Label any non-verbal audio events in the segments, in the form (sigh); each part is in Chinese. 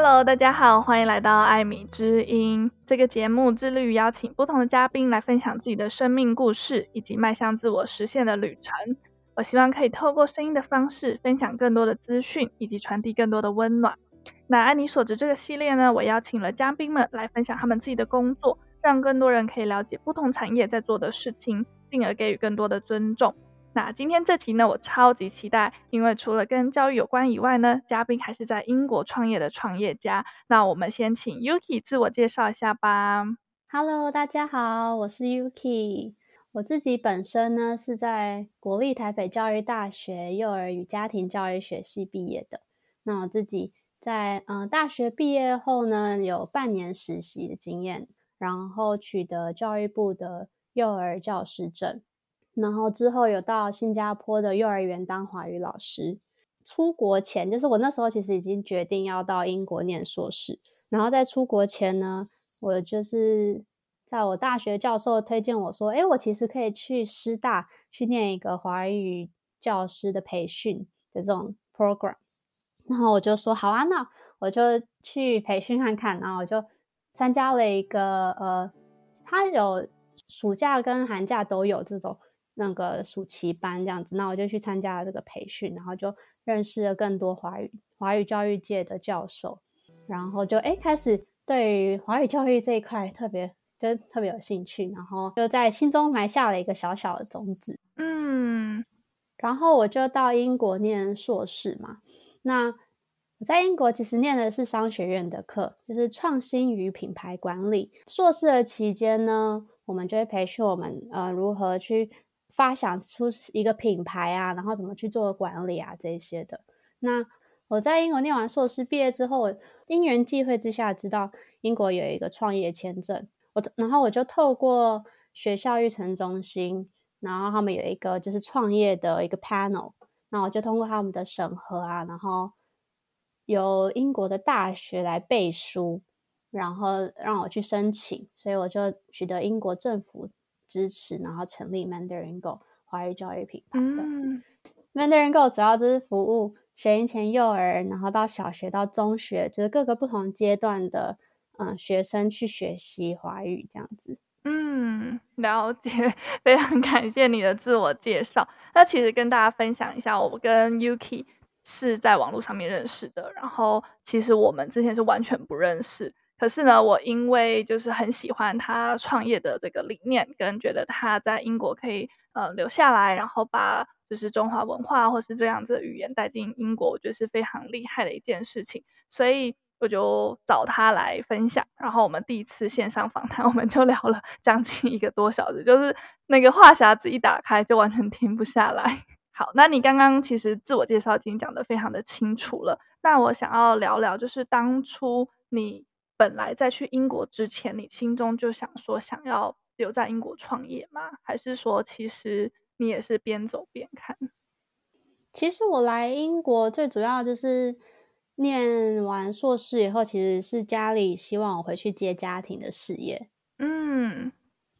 Hello，大家好，欢迎来到艾米之音这个节目，致力于邀请不同的嘉宾来分享自己的生命故事以及迈向自我实现的旅程。我希望可以透过声音的方式，分享更多的资讯以及传递更多的温暖。那安妮所知这个系列呢，我邀请了嘉宾们来分享他们自己的工作，让更多人可以了解不同产业在做的事情，进而给予更多的尊重。那今天这期呢，我超级期待，因为除了跟教育有关以外呢，嘉宾还是在英国创业的创业家。那我们先请 Yuki 自我介绍一下吧。Hello，大家好，我是 Yuki。我自己本身呢是在国立台北教育大学幼儿与家庭教育学系毕业的。那我自己在嗯、呃、大学毕业后呢，有半年实习的经验，然后取得教育部的幼儿教师证。然后之后有到新加坡的幼儿园当华语老师。出国前，就是我那时候其实已经决定要到英国念硕士。然后在出国前呢，我就是在我大学教授推荐我说，诶，我其实可以去师大去念一个华语教师的培训的这种 program。然后我就说好啊，那我就去培训看看。然后我就参加了一个呃，他有暑假跟寒假都有这种。那个暑期班这样子，那我就去参加了这个培训，然后就认识了更多华语华语教育界的教授，然后就哎开始对于华语教育这一块特别就特别有兴趣，然后就在心中埋下了一个小小的种子。嗯，然后我就到英国念硕士嘛。那我在英国其实念的是商学院的课，就是创新与品牌管理。硕士的期间呢，我们就会培训我们呃如何去。发想出一个品牌啊，然后怎么去做管理啊，这些的。那我在英国念完硕士毕业之后，因缘际会之下知道英国有一个创业签证，我然后我就透过学校育成中心，然后他们有一个就是创业的一个 panel，那我就通过他们的审核啊，然后由英国的大学来背书，然后让我去申请，所以我就取得英国政府。支持，然后成立 Mandarin Go 华语教育品牌这样子。嗯、Mandarin Go 主要就是服务学龄前幼儿，然后到小学到中学，就是各个不同阶段的嗯学生去学习华语这样子。嗯，了解，非常感谢你的自我介绍。那其实跟大家分享一下，我跟 Yuki 是在网络上面认识的，然后其实我们之前是完全不认识。可是呢，我因为就是很喜欢他创业的这个理念，跟觉得他在英国可以呃留下来，然后把就是中华文化或是这样子的语言带进英国，我觉得是非常厉害的一件事情。所以我就找他来分享。然后我们第一次线上访谈，(laughs) 我们就聊了将近一个多小时，就是那个话匣子一打开就完全停不下来。(laughs) 好，那你刚刚其实自我介绍已经讲得非常的清楚了。那我想要聊聊，就是当初你。本来在去英国之前，你心中就想说想要留在英国创业吗？还是说其实你也是边走边看？其实我来英国最主要就是念完硕士以后，其实是家里希望我回去接家庭的事业。嗯，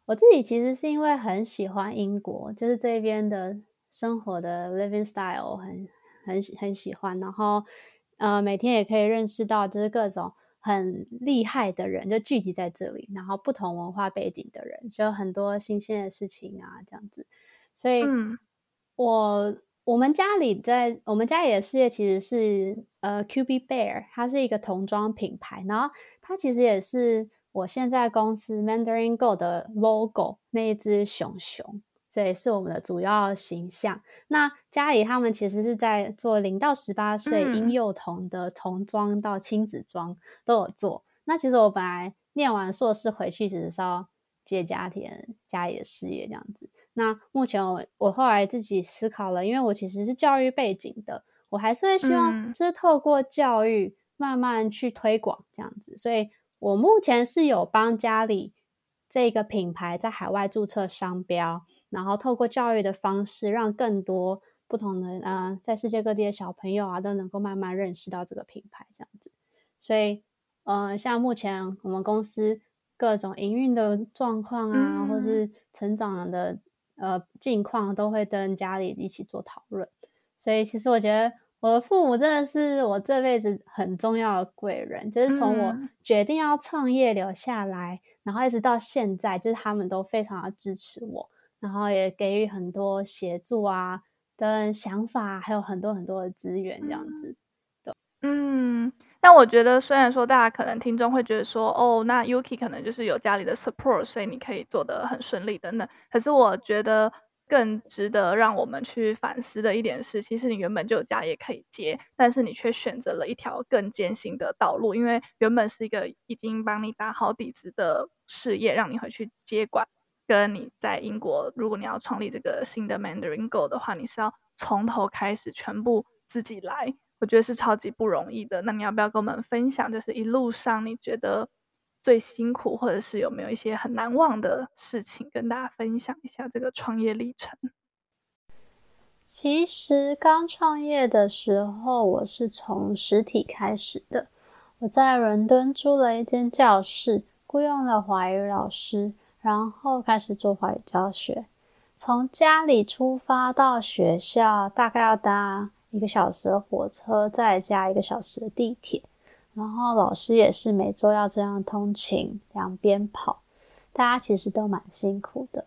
我自己其实是因为很喜欢英国，就是这边的生活的 living style 很很很喜欢，然后呃每天也可以认识到就是各种。很厉害的人就聚集在这里，然后不同文化背景的人，就有很多新鲜的事情啊，这样子。所以，嗯、我我们家里在我们家里的事业其实是呃，QB Bear，它是一个童装品牌，然后它其实也是我现在公司 Mandarin Go 的 logo 那一只熊熊。这也是我们的主要形象。那家里他们其实是在做零到十八岁婴幼童的童装到亲子装都有做。嗯、那其实我本来念完硕士回去只是要接家庭家里的事业这样子。那目前我我后来自己思考了，因为我其实是教育背景的，我还是会希望就是透过教育慢慢去推广这样子。所以我目前是有帮家里这个品牌在海外注册商标。然后透过教育的方式，让更多不同的呃，在世界各地的小朋友啊，都能够慢慢认识到这个品牌，这样子。所以，呃，像目前我们公司各种营运的状况啊，嗯、或是成长的呃近况，都会跟家里一起做讨论。所以，其实我觉得我的父母真的是我这辈子很重要的贵人，就是从我决定要创业留下来，嗯、然后一直到现在，就是他们都非常的支持我，然后也给予很多协助啊的想法，还有很多很多的资源这样子。对，嗯，但我觉得虽然说大家可能听众会觉得说，哦，那 Yuki 可能就是有家里的 support，所以你可以做得很顺利等等，可是我觉得。更值得让我们去反思的一点是，其实你原本就有家也可以接，但是你却选择了一条更艰辛的道路，因为原本是一个已经帮你打好底子的事业，让你回去接管。跟你在英国，如果你要创立这个新的 Mandarin Go 的话，你是要从头开始，全部自己来，我觉得是超级不容易的。那你要不要跟我们分享，就是一路上你觉得？最辛苦，或者是有没有一些很难忘的事情，跟大家分享一下这个创业历程？其实刚创业的时候，我是从实体开始的。我在伦敦租了一间教室，雇佣了华语老师，然后开始做华语教学。从家里出发到学校，大概要搭一个小时的火车，再加一个小时的地铁。然后老师也是每周要这样通勤，两边跑，大家其实都蛮辛苦的。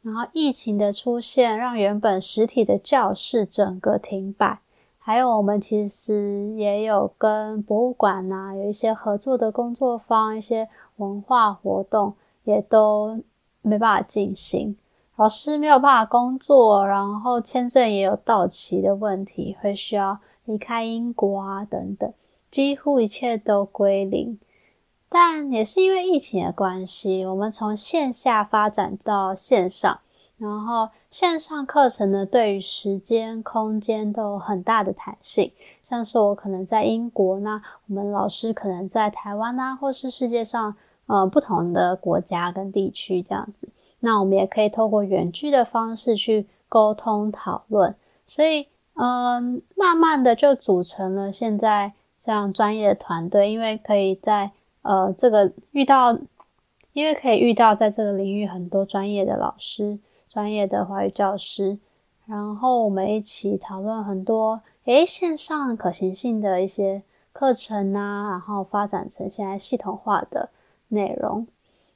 然后疫情的出现，让原本实体的教室整个停摆，还有我们其实也有跟博物馆呐、啊、有一些合作的工作坊，一些文化活动也都没办法进行，老师没有办法工作，然后签证也有到期的问题，会需要离开英国啊等等。几乎一切都归零，但也是因为疫情的关系，我们从线下发展到线上，然后线上课程呢，对于时间、空间都有很大的弹性。像是我可能在英国，那我们老师可能在台湾啊，或是世界上呃不同的国家跟地区这样子，那我们也可以透过远距的方式去沟通讨论，所以嗯、慢慢的就组成了现在。这样专业的团队，因为可以在呃这个遇到，因为可以遇到在这个领域很多专业的老师、专业的华语教师，然后我们一起讨论很多诶线上可行性的一些课程啊，然后发展成现在系统化的内容。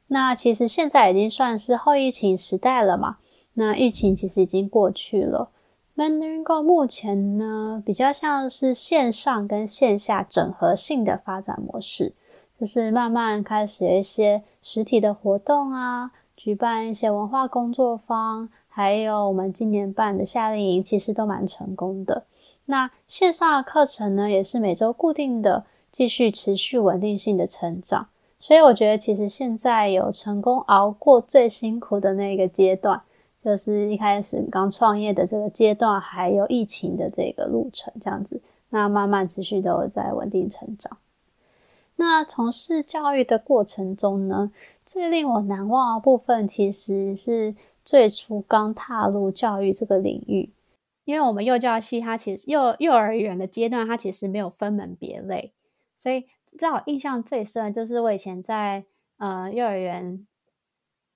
那其实现在已经算是后疫情时代了嘛，那疫情其实已经过去了。Mandarin Go 目前呢，比较像是线上跟线下整合性的发展模式，就是慢慢开始一些实体的活动啊，举办一些文化工作坊，还有我们今年办的夏令营，其实都蛮成功的。那线上的课程呢，也是每周固定的，继续持续稳定性的成长。所以我觉得，其实现在有成功熬过最辛苦的那个阶段。就是一开始刚创业的这个阶段，还有疫情的这个路程，这样子，那慢慢持续都有在稳定成长。那从事教育的过程中呢，最令我难忘的部分，其实是最初刚踏入教育这个领域，因为我们幼教系它其实幼幼儿园的阶段，它其实没有分门别类，所以在我印象最深的就是我以前在呃幼儿园。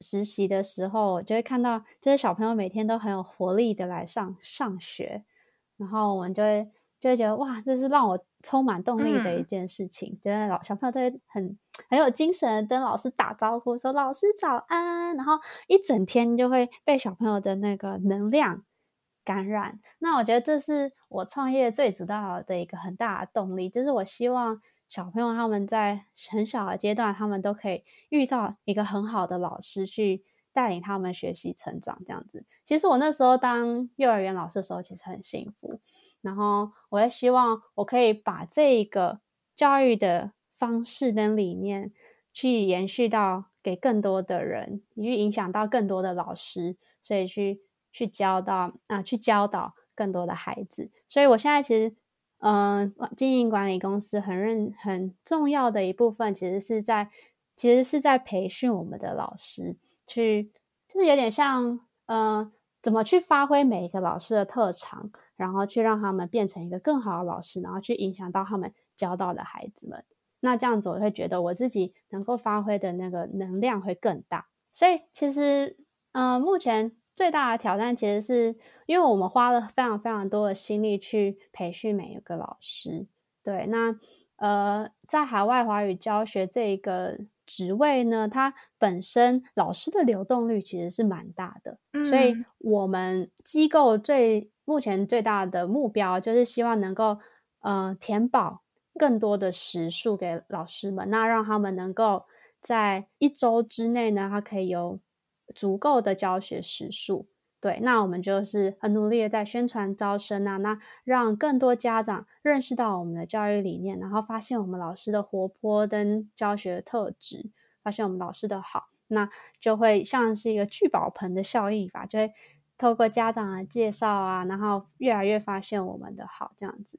实习的时候，我就会看到这些小朋友每天都很有活力的来上上学，然后我们就会就会觉得哇，这是让我充满动力的一件事情。觉得老小朋友都会很很有精神，跟老师打招呼说“老师早安”，然后一整天就会被小朋友的那个能量感染。那我觉得这是我创业最主要的一个很大的动力，就是我希望。小朋友他们在很小的阶段，他们都可以遇到一个很好的老师去带领他们学习成长，这样子。其实我那时候当幼儿园老师的时候，其实很幸福。然后我也希望我可以把这个教育的方式跟理念去延续到给更多的人，去影响到更多的老师，所以去去教到啊，去教导更多的孩子。所以我现在其实。嗯，经营管理公司很认很重要的一部分，其实是在其实是在培训我们的老师，去就是有点像，嗯，怎么去发挥每一个老师的特长，然后去让他们变成一个更好的老师，然后去影响到他们教到的孩子们。那这样子，我会觉得我自己能够发挥的那个能量会更大。所以，其实，嗯，目前。最大的挑战其实是因为我们花了非常非常多的心力去培训每一个老师。对，那呃，在海外华语教学这个职位呢，它本身老师的流动率其实是蛮大的，嗯、所以我们机构最目前最大的目标就是希望能够呃填饱更多的时数给老师们，那让他们能够在一周之内呢，他可以有足够的教学时数。对，那我们就是很努力的在宣传招生啊，那让更多家长认识到我们的教育理念，然后发现我们老师的活泼跟教学特质，发现我们老师的好，那就会像是一个聚宝盆的效应吧，就会透过家长的介绍啊，然后越来越发现我们的好，这样子。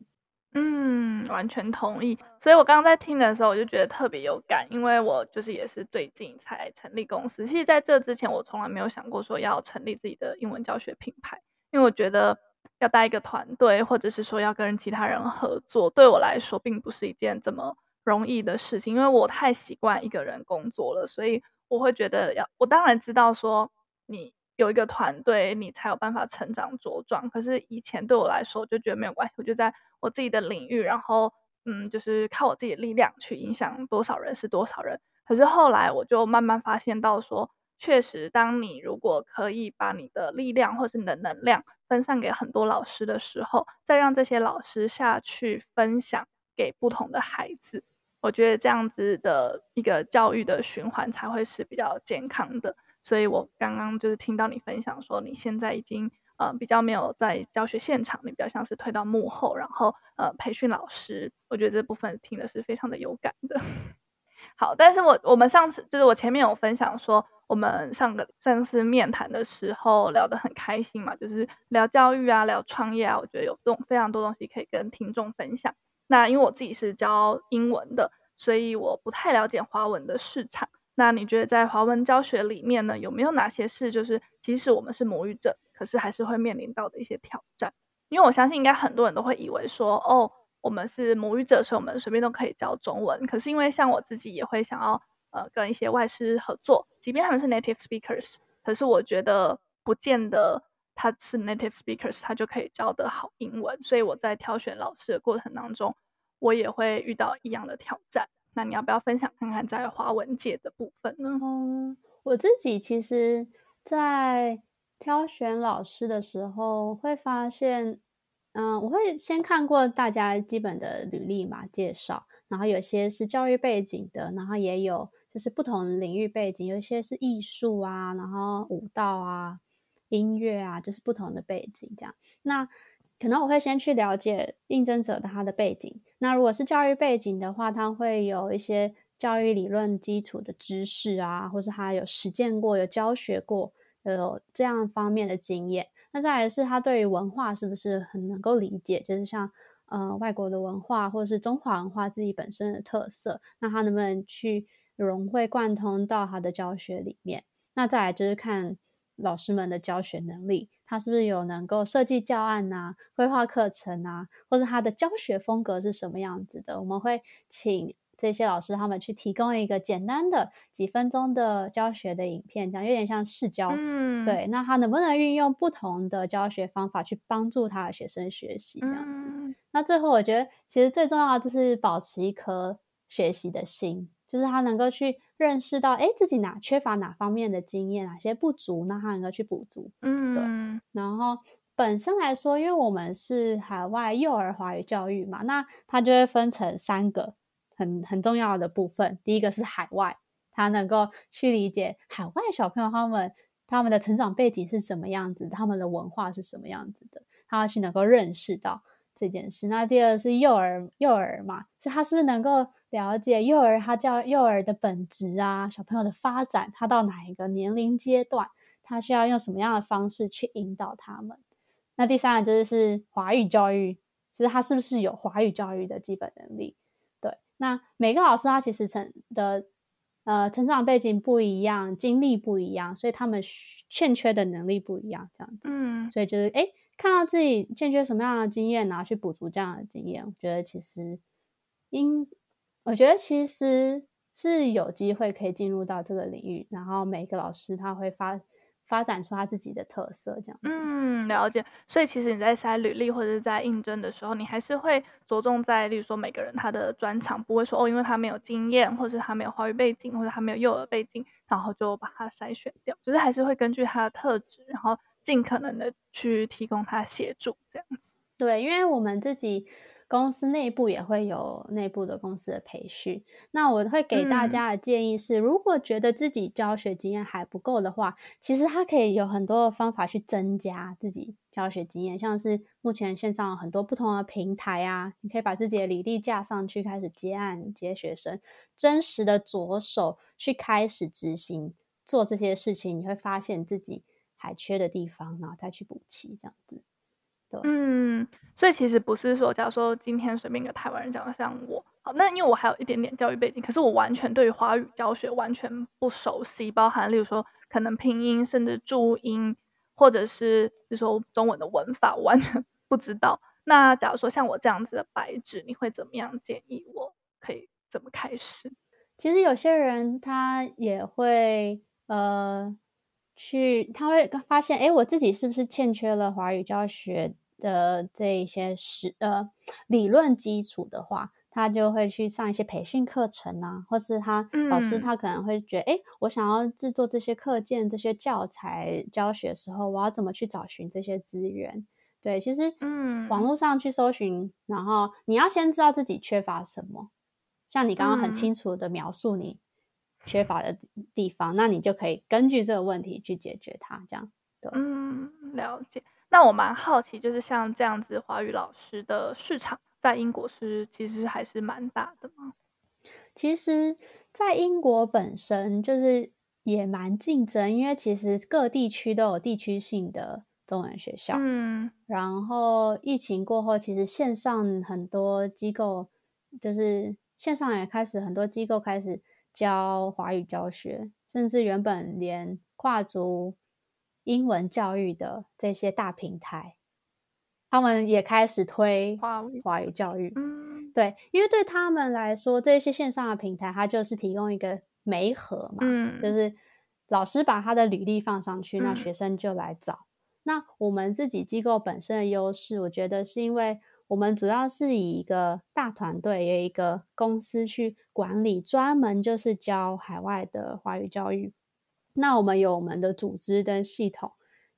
嗯，完全同意。所以我刚刚在听的时候，我就觉得特别有感，因为我就是也是最近才成立公司。其实在这之前，我从来没有想过说要成立自己的英文教学品牌，因为我觉得要带一个团队，或者是说要跟其他人合作，对我来说并不是一件这么容易的事情，因为我太习惯一个人工作了，所以我会觉得要，我当然知道说你。有一个团队，你才有办法成长茁壮。可是以前对我来说，我就觉得没有关系，我就在我自己的领域，然后嗯，就是靠我自己的力量去影响多少人是多少人。可是后来我就慢慢发现到说，确实，当你如果可以把你的力量或是你的能量分散给很多老师的时候，再让这些老师下去分享给不同的孩子，我觉得这样子的一个教育的循环才会是比较健康的。所以我刚刚就是听到你分享说，你现在已经呃比较没有在教学现场，你比较像是推到幕后，然后呃培训老师。我觉得这部分听的是非常的有感的。(laughs) 好，但是我我们上次就是我前面有分享说，我们上个上次面谈的时候聊得很开心嘛，就是聊教育啊，聊创业啊，我觉得有这种非常多东西可以跟听众分享。那因为我自己是教英文的，所以我不太了解华文的市场。那你觉得在华文教学里面呢，有没有哪些事就是即使我们是母语者，可是还是会面临到的一些挑战？因为我相信应该很多人都会以为说，哦，我们是母语者，所以我们随便都可以教中文。可是因为像我自己也会想要呃跟一些外师合作，即便他们是 native speakers，可是我觉得不见得他是 native speakers，他就可以教得好英文。所以我在挑选老师的过程当中，我也会遇到一样的挑战。那你要不要分享看看在华文界的部分呢？嗯，我自己其实，在挑选老师的时候，会发现，嗯，我会先看过大家基本的履历嘛，介绍，然后有些是教育背景的，然后也有就是不同领域背景，有一些是艺术啊，然后舞蹈啊、音乐啊，就是不同的背景这样。那可能我会先去了解应征者的他的背景。那如果是教育背景的话，他会有一些教育理论基础的知识啊，或是他有实践过、有教学过、有这样方面的经验。那再来是他对于文化是不是很能够理解？就是像呃外国的文化，或者是中华文化自己本身的特色，那他能不能去融会贯通到他的教学里面？那再来就是看老师们的教学能力。他是不是有能够设计教案啊、规划课程啊，或者他的教学风格是什么样子的？我们会请这些老师他们去提供一个简单的几分钟的教学的影片，这样有点像试教。嗯，对。那他能不能运用不同的教学方法去帮助他的学生学习？这样子。嗯。那最后，我觉得其实最重要的就是保持一颗学习的心。就是他能够去认识到，哎，自己哪缺乏哪方面的经验，哪些不足，那他能够去补足。嗯，对。然后本身来说，因为我们是海外幼儿华语教育嘛，那它就会分成三个很很重要的部分。第一个是海外，他能够去理解海外小朋友他们他们的成长背景是什么样子，他们的文化是什么样子的，他要去能够认识到这件事。那第二是幼儿，幼儿嘛，所以他是不是能够了解幼儿，他教幼儿的本质啊，小朋友的发展，他到哪一个年龄阶段，他需要用什么样的方式去引导他们？那第三个就是是华语教育，就是他是不是有华语教育的基本能力？对，那每个老师他其实成的呃成长背景不一样，经历不一样，所以他们欠缺的能力不一样，这样子。嗯，所以就是诶，看到自己欠缺什么样的经验，然后去补足这样的经验，我觉得其实应。我觉得其实是有机会可以进入到这个领域，然后每个老师他会发发展出他自己的特色，这样子。嗯，了解。所以其实你在筛履历或者是在应征的时候，你还是会着重在，例如说每个人他的专长，不会说哦，因为他没有经验，或者他没有华语背景，或者他没有幼儿背景，然后就把他筛选掉。就是还是会根据他的特质，然后尽可能的去提供他协助，这样子。对，因为我们自己。公司内部也会有内部的公司的培训。那我会给大家的建议是，嗯、如果觉得自己教学经验还不够的话，其实它可以有很多的方法去增加自己教学经验，像是目前线上有很多不同的平台啊，你可以把自己的履历架上去，开始接案接学生，真实的着手去开始执行做这些事情，你会发现自己还缺的地方，然后再去补齐这样子。嗯，所以其实不是说，假如说今天随便一个台湾人讲的像我，好，那因为我还有一点点教育背景，可是我完全对于华语教学完全不熟悉，包含例如说可能拼音，甚至注音，或者是就是说中文的文法，我完全 (laughs) 不知道。那假如说像我这样子的白纸，你会怎么样建议我可以怎么开始？其实有些人他也会呃去，他会发现，哎，我自己是不是欠缺了华语教学？的这一些实呃理论基础的话，他就会去上一些培训课程啊，或是他、嗯、老师他可能会觉得，哎，我想要制作这些课件、这些教材教学的时候，我要怎么去找寻这些资源？对，其实嗯，网络上去搜寻，然后你要先知道自己缺乏什么，像你刚刚很清楚的描述你缺乏的地方，嗯、那你就可以根据这个问题去解决它，这样对，嗯，了解。那我蛮好奇，就是像这样子华语老师的市场，在英国是其实还是蛮大的吗？其实，在英国本身就是也蛮竞争，因为其实各地区都有地区性的中文学校。嗯，然后疫情过后，其实线上很多机构，就是线上也开始很多机构开始教华语教学，甚至原本连跨族。英文教育的这些大平台，他们也开始推华语教育。嗯，对，因为对他们来说，这些线上的平台，它就是提供一个媒合嘛，嗯，就是老师把他的履历放上去，那学生就来找。嗯。那我们自己机构本身的优势，我觉得是因为我们主要是以一个大团队，有一个公司去管理，专门就是教海外的华语教育。那我们有我们的组织跟系统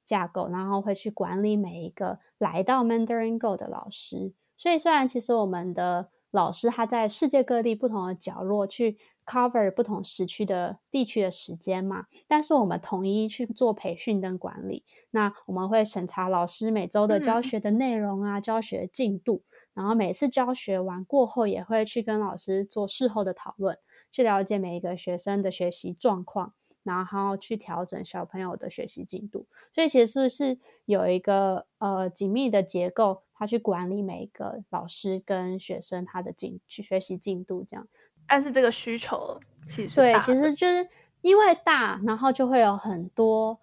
架构，然后会去管理每一个来到 Mandarin Go 的老师。所以虽然其实我们的老师他在世界各地不同的角落去 cover 不同时区的地区的时间嘛，但是我们统一去做培训跟管理。那我们会审查老师每周的教学的内容啊，嗯、教学进度，然后每次教学完过后也会去跟老师做事后的讨论，去了解每一个学生的学习状况。然后去调整小朋友的学习进度，所以其实是有一个呃紧密的结构，他去管理每一个老师跟学生他的进去学习进度这样。但是这个需求其实对，其实就是因为大，然后就会有很多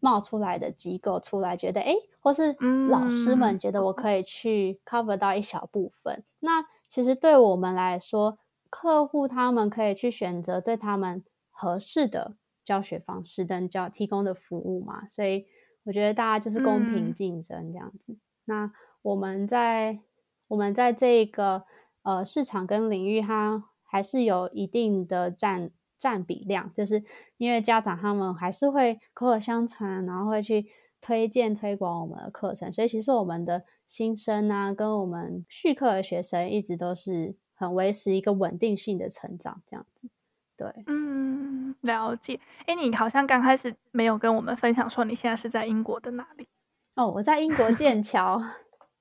冒出来的机构出来，觉得哎，或是老师们觉得我可以去 cover 到一小部分。嗯、那其实对我们来说，客户他们可以去选择对他们。合适的教学方式跟教提供的服务嘛，所以我觉得大家就是公平竞争这样子。嗯、那我们在我们在这个呃市场跟领域，它还是有一定的占占比量，就是因为家长他们还是会口耳相传，然后会去推荐推广我们的课程，所以其实我们的新生啊，跟我们续课的学生一直都是很维持一个稳定性的成长这样子。对，嗯，了解。哎，你好像刚开始没有跟我们分享说你现在是在英国的哪里？哦，我在英国剑桥。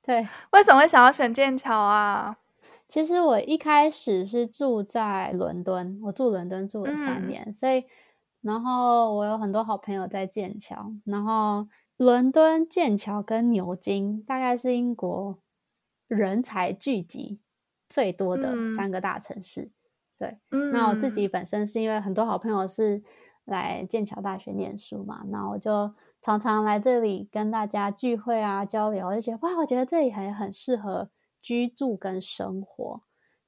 对，(laughs) 为什么会想要选剑桥啊？其实我一开始是住在伦敦，我住伦敦住了三年，嗯、所以然后我有很多好朋友在剑桥，然后伦敦、剑桥跟牛津大概是英国人才聚集最多的三个大城市。嗯对，那我自己本身是因为很多好朋友是来剑桥大学念书嘛，那我就常常来这里跟大家聚会啊交流，我就觉得哇，我觉得这里很很适合居住跟生活。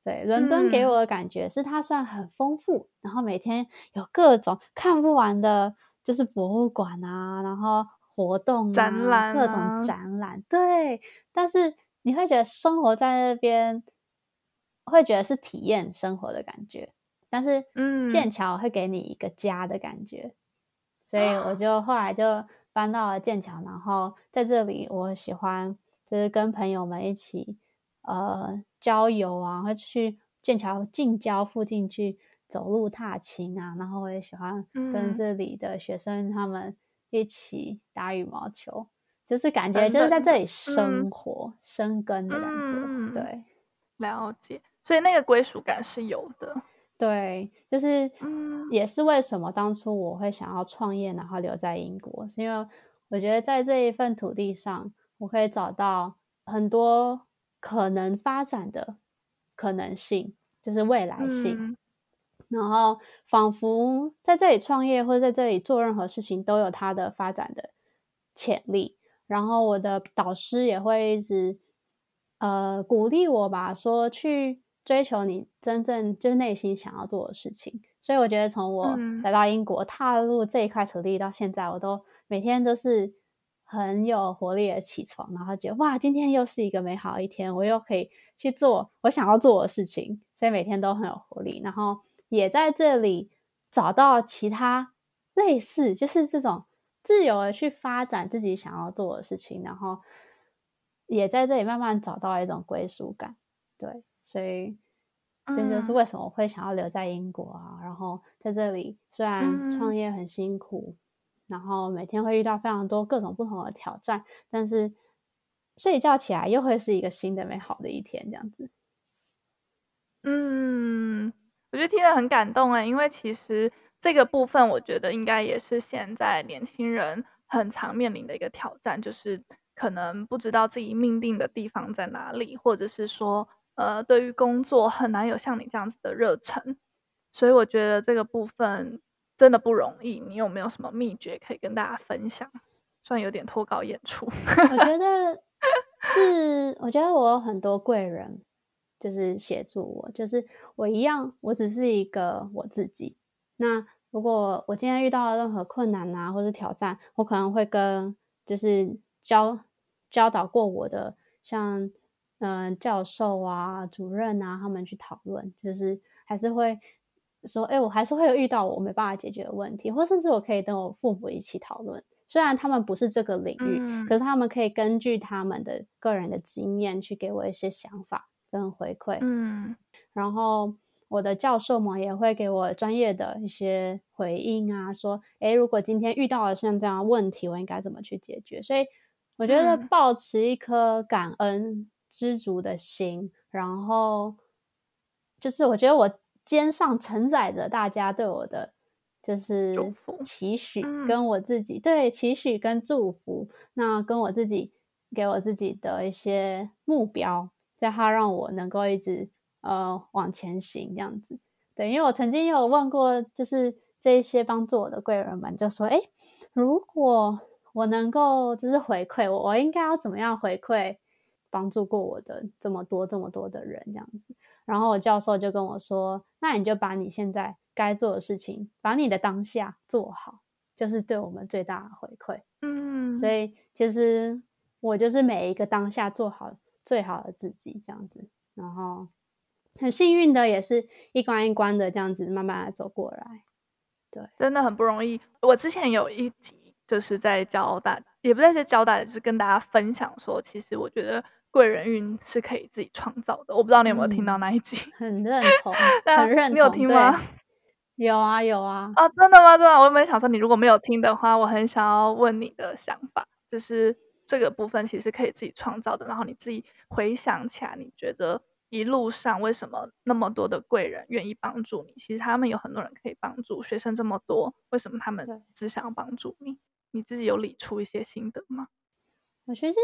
对，伦敦给我的感觉是它算很丰富，然后每天有各种看不完的就是博物馆啊，然后活动啊，展览啊，各种展览，对。但是你会觉得生活在那边，会觉得是体验生活的感觉。但是，嗯，剑桥会给你一个家的感觉，嗯、所以我就后来就搬到了剑桥，然后在这里，我喜欢就是跟朋友们一起呃郊游啊，会去剑桥近郊附近去走路踏青啊，然后我也喜欢跟这里的学生他们一起打羽毛球，嗯、就是感觉就是在这里生活、嗯、生根的感觉，嗯、对，了解，所以那个归属感是有的。对，就是，也是为什么当初我会想要创业，然后留在英国，是因为我觉得在这一份土地上，我可以找到很多可能发展的可能性，就是未来性。嗯、然后，仿佛在这里创业或者在这里做任何事情，都有它的发展的潜力。然后，我的导师也会一直呃鼓励我吧，说去。追求你真正就是内心想要做的事情，所以我觉得从我来到英国，踏入这一块土地到现在，我都每天都是很有活力的起床，然后觉得哇，今天又是一个美好的一天，我又可以去做我想要做的事情，所以每天都很有活力。然后也在这里找到其他类似，就是这种自由的去发展自己想要做的事情，然后也在这里慢慢找到一种归属感，对。所以，这就是为什么我会想要留在英国啊。嗯、然后在这里，虽然创业很辛苦，嗯、然后每天会遇到非常多各种不同的挑战，但是睡觉起来又会是一个新的美好的一天，这样子。嗯，我觉得听得很感动哎，因为其实这个部分，我觉得应该也是现在年轻人很常面临的一个挑战，就是可能不知道自己命定的地方在哪里，或者是说。呃，对于工作很难有像你这样子的热忱，所以我觉得这个部分真的不容易。你有没有什么秘诀可以跟大家分享？算有点脱稿演出，我觉 (laughs) 得是，我觉得我有很多贵人，就是协助我，就是我一样，我只是一个我自己。那如果我今天遇到了任何困难啊，或是挑战，我可能会跟就是教教导过我的像。嗯，教授啊，主任啊，他们去讨论，就是还是会说，哎，我还是会有遇到我没办法解决的问题，或甚至我可以跟我父母一起讨论。虽然他们不是这个领域，嗯、可是他们可以根据他们的个人的经验去给我一些想法跟回馈。嗯，然后我的教授们也会给我专业的一些回应啊，说，哎，如果今天遇到了像这样的问题，我应该怎么去解决？所以我觉得保持一颗感恩。嗯知足的心，然后就是我觉得我肩上承载着大家对我的就是期许，跟我自己、嗯、对期许跟祝福，那跟我自己给我自己的一些目标，在它让我能够一直呃往前行这样子。对，因为我曾经有问过，就是这一些帮助我的贵人们，就说：哎，如果我能够就是回馈我，我应该要怎么样回馈？帮助过我的这么多这么多的人，这样子，然后我教授就跟我说：“那你就把你现在该做的事情，把你的当下做好，就是对我们最大的回馈。”嗯，所以其实我就是每一个当下做好最好的自己，这样子，然后很幸运的也是一关一关的这样子慢慢的走过来。对，真的很不容易。我之前有一集就是在教大，也不在这教大，就是跟大家分享说，其实我觉得。贵人运是可以自己创造的，我不知道你有没有听到那一集？嗯、很认同，(laughs) 很认同。你有听吗？有啊，有啊。啊，真的吗？真的？我原本想说，你如果没有听的话，我很想要问你的想法，就是这个部分其实可以自己创造的。然后你自己回想起来，你觉得一路上为什么那么多的贵人愿意帮助你？其实他们有很多人可以帮助，学生这么多，为什么他们只想要帮助你？你自己有理出一些心得吗？我觉得。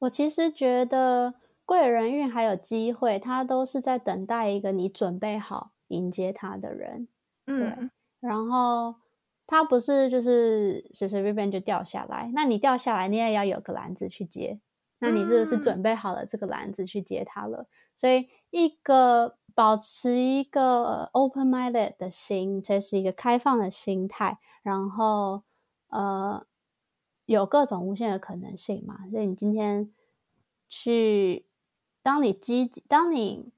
我其实觉得贵人运还有机会，他都是在等待一个你准备好迎接他的人。嗯，对。然后他不是就是随随便便就掉下来，那你掉下来，你也要有个篮子去接。那你是不是准备好了这个篮子去接他了？嗯。所以一个保持一个 open-minded 的心，这是一个开放的心态，然后呃，有各种无限的可能性嘛。所以你今天去，当你积极，当你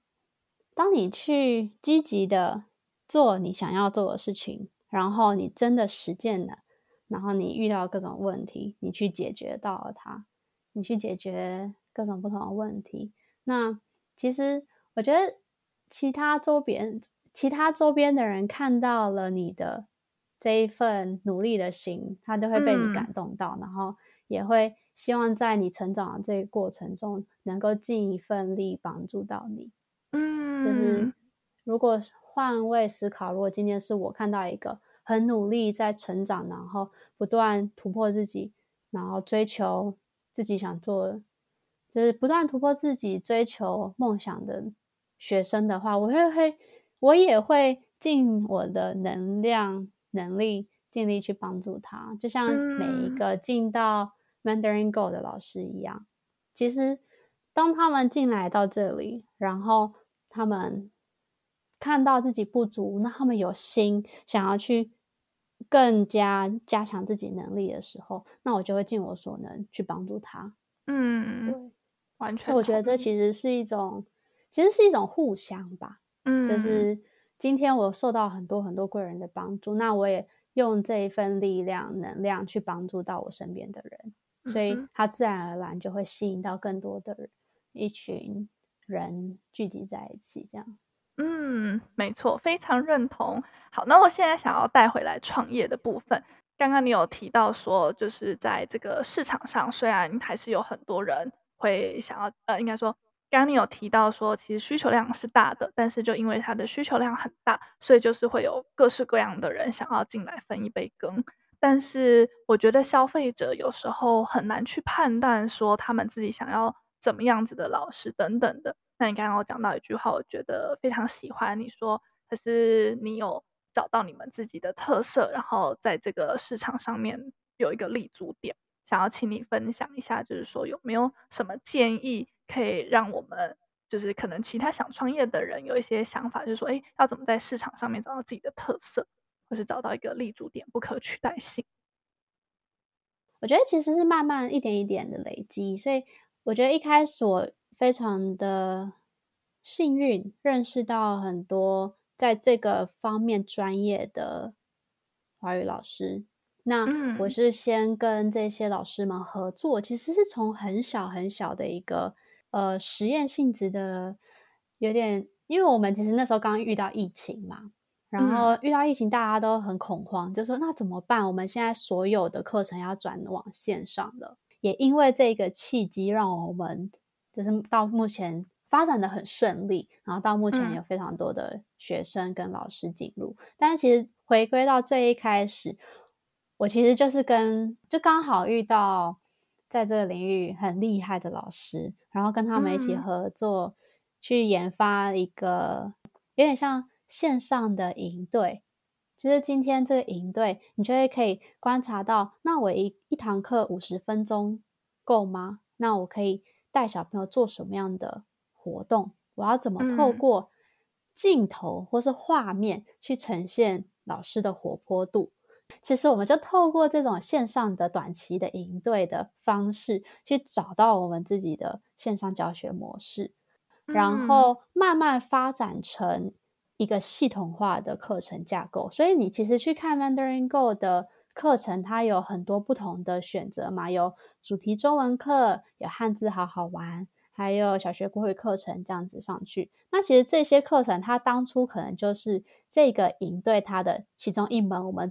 当你去积极的做你想要做的事情，然后你真的实践了，然后你遇到各种问题，你去解决到了它，你去解决各种不同的问题。那其实我觉得，其他周边、其他周边的人看到了你的这一份努力的心，他都会被你感动到，嗯、然后也会希望在你成长的这个过程中，能够尽一份力帮助到你。嗯，就是如果换位思考，如果今天是我看到一个很努力在成长，然后不断突破自己，然后追求自己想做的，就是不断突破自己追求梦想的。学生的话，我会会，我也会尽我的能量、能力，尽力去帮助他，就像每一个进到 Mandarin Go 的老师一样。其实，当他们进来到这里，然后他们看到自己不足，那他们有心想要去更加加强自己能力的时候，那我就会尽我所能去帮助他。嗯，对，完全。所以我觉得这其实是一种。其实是一种互相吧，嗯，就是今天我受到很多很多贵人的帮助，那我也用这一份力量、能量去帮助到我身边的人，嗯、所以他自然而然就会吸引到更多的人，一群人聚集在一起，这样。嗯，没错，非常认同。好，那我现在想要带回来创业的部分，刚刚你有提到说，就是在这个市场上，虽然还是有很多人会想要，呃，应该说。刚刚你有提到说，其实需求量是大的，但是就因为它的需求量很大，所以就是会有各式各样的人想要进来分一杯羹。但是我觉得消费者有时候很难去判断说他们自己想要怎么样子的老师等等的。那你刚刚有讲到一句话，我觉得非常喜欢，你说可是你有找到你们自己的特色，然后在这个市场上面有一个立足点，想要请你分享一下，就是说有没有什么建议？可以让我们就是可能其他想创业的人有一些想法，就是说，哎，要怎么在市场上面找到自己的特色，或是找到一个立足点、不可取代性？我觉得其实是慢慢一点一点的累积，所以我觉得一开始我非常的幸运，认识到很多在这个方面专业的华语老师。那我是先跟这些老师们合作，其实是从很小很小的一个。呃，实验性质的有点，因为我们其实那时候刚刚遇到疫情嘛，然后遇到疫情，大家都很恐慌，嗯、就说那怎么办？我们现在所有的课程要转往线上了。也因为这个契机，让我们就是到目前发展的很顺利，然后到目前有非常多的学生跟老师进入。嗯、但是其实回归到最一开始，我其实就是跟就刚好遇到。在这个领域很厉害的老师，然后跟他们一起合作，去研发一个有点像线上的营队。就是今天这个营队，你就会可以观察到，那我一一堂课五十分钟够吗？那我可以带小朋友做什么样的活动？我要怎么透过镜头或是画面去呈现老师的活泼度？其实我们就透过这种线上的短期的营队的方式，去找到我们自己的线上教学模式，然后慢慢发展成一个系统化的课程架构。所以你其实去看 Mandarin Go 的课程，它有很多不同的选择嘛，有主题中文课，有汉字好好玩，还有小学国语课程这样子上去。那其实这些课程，它当初可能就是这个营队它的其中一门，我们。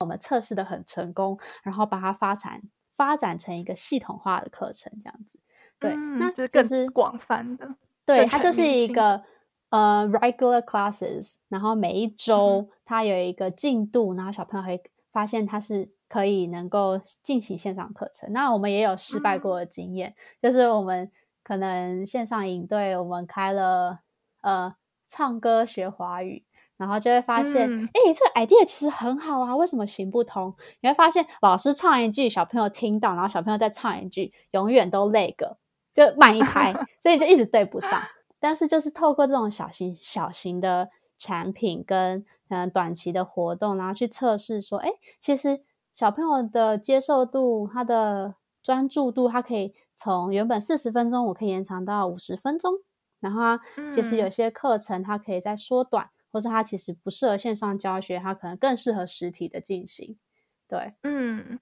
我们测试的很成功，然后把它发展发展成一个系统化的课程，这样子。对，嗯、那就是更广泛的。对，它就是一个呃 regular classes，然后每一周它有一个进度，嗯、然后小朋友会发现它是可以能够进行线上课程。那我们也有失败过的经验，嗯、就是我们可能线上营队，我们开了呃唱歌学华语。然后就会发现，哎、嗯，这个 idea 其实很好啊，为什么行不通？你会发现，老师唱一句，小朋友听到，然后小朋友再唱一句，永远都那个，就慢一拍，(laughs) 所以就一直对不上。但是就是透过这种小型、小型的产品跟嗯短期的活动，然后去测试说，哎，其实小朋友的接受度，他的专注度，他可以从原本四十分钟，我可以延长到五十分钟。然后，啊其实有些课程它可以再缩短，嗯、或是它其实不适合线上教学，它可能更适合实体的进行。对，嗯。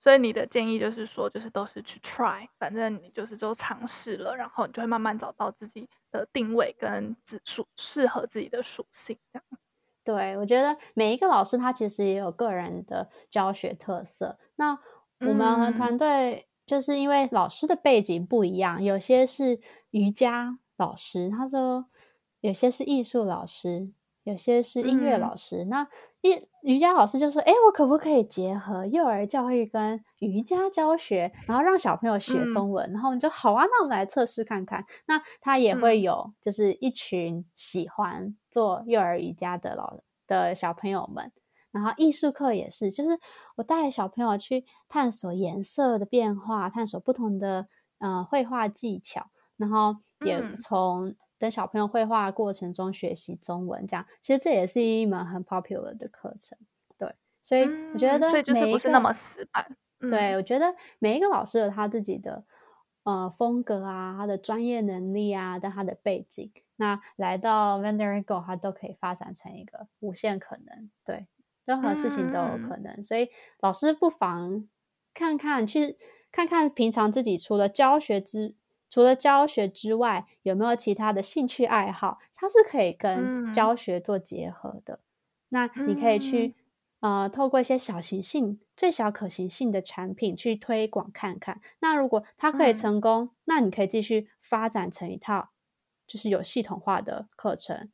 所以你的建议就是说，就是都是去 try，反正你就是都尝试了，然后你就会慢慢找到自己的定位跟指属适合自己的属性这样。对，我觉得每一个老师他其实也有个人的教学特色。那我们和团队就是因为老师的背景不一样，有些是瑜伽老师，他说有些是艺术老师。有些是音乐老师，嗯、那一瑜伽老师就说：“哎，我可不可以结合幼儿教育跟瑜伽教学，然后让小朋友学中文？”嗯、然后我们就好啊，那我们来测试看看。那他也会有，就是一群喜欢做幼儿瑜伽的老的小朋友们。然后艺术课也是，就是我带小朋友去探索颜色的变化，探索不同的呃绘画技巧，然后也从。等小朋友绘画过程中学习中文，这样其实这也是一门很 popular 的课程，对，所以我觉得所以就是不是那么死板，嗯、对，我觉得每一个老师有他自己的呃风格啊，他的专业能力啊，但他的背景，那来到 Vanderigo，他都可以发展成一个无限可能，对，任何事情都有可。能，嗯、所以老师不妨看看去看看平常自己除了教学之。除了教学之外，有没有其他的兴趣爱好？它是可以跟教学做结合的。嗯、那你可以去，嗯、呃，透过一些小型性、最小可行性的产品去推广看看。那如果它可以成功，嗯、那你可以继续发展成一套，就是有系统化的课程。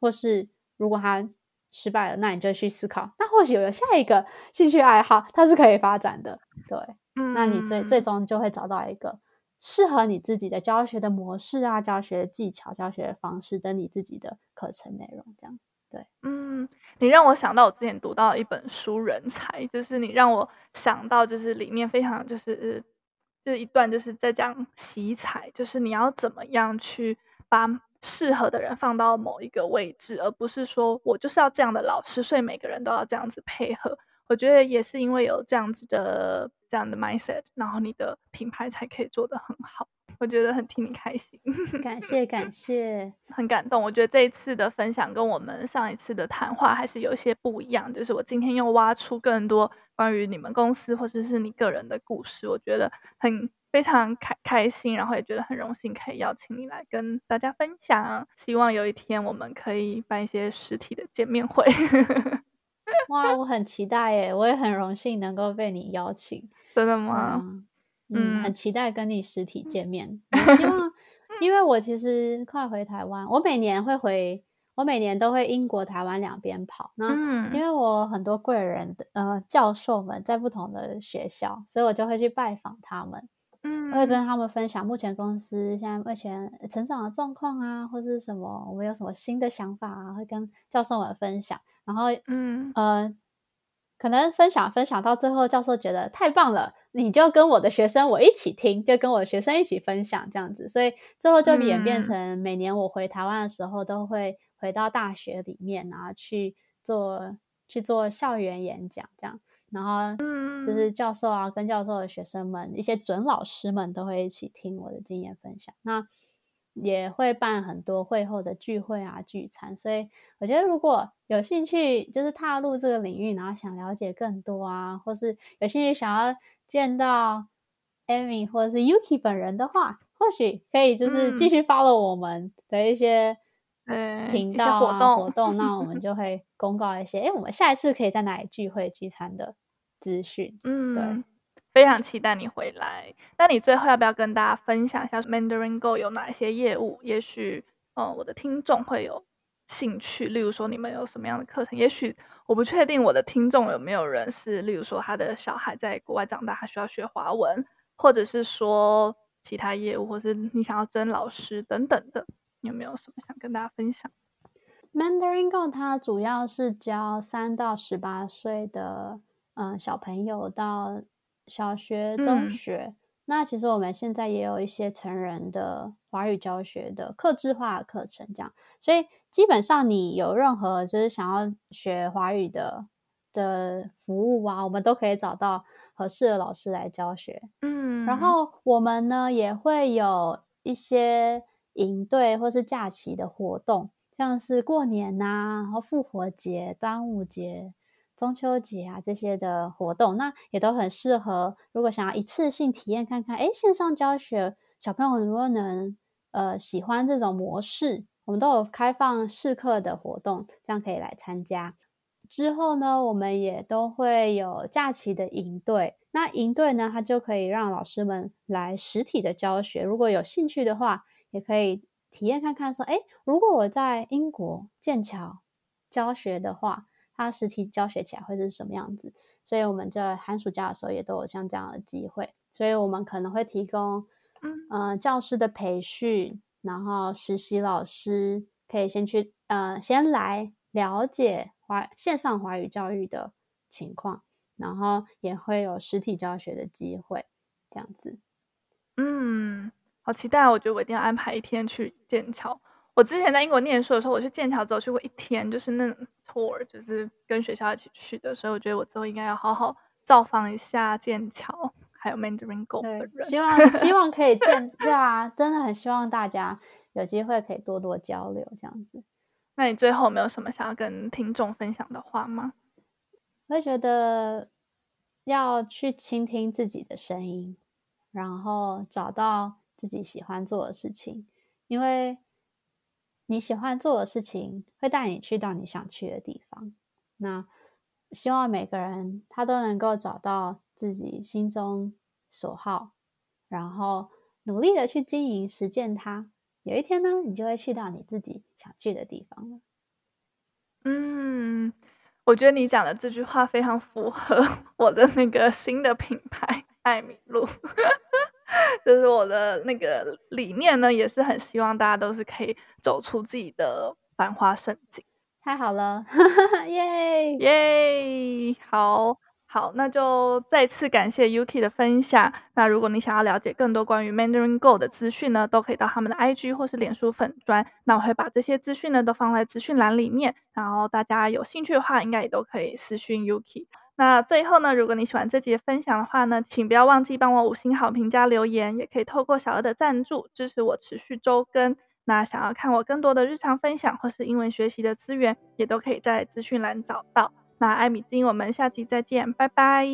或是如果它失败了，那你就去思考，那或许有下一个兴趣爱好，它是可以发展的。对，嗯、那你最最终就会找到一个。适合你自己的教学的模式啊，教学技巧、教学方式等你自己的课程内容，这样对。嗯，你让我想到我之前读到一本书《人才》，就是你让我想到，就是里面非常就是就是一段就是在讲习才，就是你要怎么样去把适合的人放到某一个位置，而不是说我就是要这样的老师，所以每个人都要这样子配合。我觉得也是因为有这样子的。这样的 mindset，然后你的品牌才可以做得很好。我觉得很替你开心，感谢感谢，很感动。我觉得这一次的分享跟我们上一次的谈话还是有一些不一样，就是我今天又挖出更多关于你们公司或者是你个人的故事，我觉得很非常开开心，然后也觉得很荣幸可以邀请你来跟大家分享。希望有一天我们可以办一些实体的见面会。(laughs) (laughs) 哇，我很期待耶！我也很荣幸能够被你邀请。真的吗？嗯，嗯，很期待跟你实体见面。我希望，(laughs) 因为我其实快回台湾，我每年会回，我每年都会英国、台湾两边跑。那因为我很多贵人的呃教授们在不同的学校，所以我就会去拜访他们。嗯，会跟他们分享目前公司现在目前成长的状况啊，或是什么我们有什么新的想法啊，会跟教授们分享。然后，嗯呃。可能分享分享到最后，教授觉得太棒了，你就跟我的学生我一起听，就跟我的学生一起分享这样子，所以最后就演变成每年我回台湾的时候，都会回到大学里面，然后去做去做校园演讲这样，然后就是教授啊跟教授的学生们，一些准老师们都会一起听我的经验分享。那也会办很多会后的聚会啊、聚餐，所以我觉得如果有兴趣，就是踏入这个领域，然后想了解更多啊，或是有兴趣想要见到 Amy 或者是 Yuki 本人的话，或许可以就是继续 follow 我们的一些频道啊、活动，活动那我们就 (laughs) 会公告一些，哎，我们下一次可以在哪里聚会聚餐的资讯。嗯，对。非常期待你回来。那你最后要不要跟大家分享一下 Mandarin Go 有哪些业务？也许，嗯，我的听众会有兴趣。例如说，你们有什么样的课程？也许我不确定我的听众有没有人是，例如说他的小孩在国外长大，他需要学华文，或者是说其他业务，或是你想要争老师等等的，你有没有什么想跟大家分享？Mandarin Go 它主要是教三到十八岁的嗯小朋友到。小学、中学，嗯、那其实我们现在也有一些成人的华语教学的客制化的课程，这样。所以基本上你有任何就是想要学华语的的服务啊，我们都可以找到合适的老师来教学。嗯，然后我们呢也会有一些营队或是假期的活动，像是过年呐、啊，然后复活节、端午节、中秋节啊这些的活动，那也都很适合。如果想要一次性体验看看，哎，线上教学小朋友如果能呃喜欢这种模式，我们都有开放试课的活动，这样可以来参加。之后呢，我们也都会有假期的营队。那营队呢，它就可以让老师们来实体的教学。如果有兴趣的话，也可以体验看看。说，诶，如果我在英国剑桥教学的话，它实体教学起来会是什么样子？所以我们这寒暑假的时候也都有像这样的机会。所以我们可能会提供，嗯、呃，教师的培训，然后实习老师可以先去，呃，先来了解。华线上华语教育的情况，然后也会有实体教学的机会，这样子。嗯，好期待！我觉得我一定要安排一天去剑桥。我之前在英国念书的时候，我去剑桥只有去过一天，就是那种 tour，就是跟学校一起去的。所以我觉得我之后应该要好好造访一下剑桥，还有 Mandarin Go 的人。希望希望可以 (laughs) 见，对啊，真的很希望大家有机会可以多多交流，这样子。那你最后有没有什么想要跟听众分享的话吗？我会觉得要去倾听自己的声音，然后找到自己喜欢做的事情，因为你喜欢做的事情会带你去到你想去的地方。那希望每个人他都能够找到自己心中所好，然后努力的去经营实践它。有一天呢，你就会去到你自己想去的地方了。嗯，我觉得你讲的这句话非常符合 (laughs) 我的那个新的品牌艾米露，(laughs) 就是我的那个理念呢，也是很希望大家都是可以走出自己的繁花盛景。太好了，(laughs) 耶耶，好。好，那就再次感谢 Yuki 的分享。那如果你想要了解更多关于 Mandarin Go 的资讯呢，都可以到他们的 IG 或是脸书粉专。那我会把这些资讯呢都放在资讯栏里面，然后大家有兴趣的话，应该也都可以私讯 Yuki。那最后呢，如果你喜欢这集的分享的话呢，请不要忘记帮我五星好评加留言，也可以透过小额的赞助支持我持续周更。那想要看我更多的日常分享或是英文学习的资源，也都可以在资讯栏找到。那艾米金，我们下集再见，拜拜，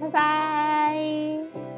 拜拜。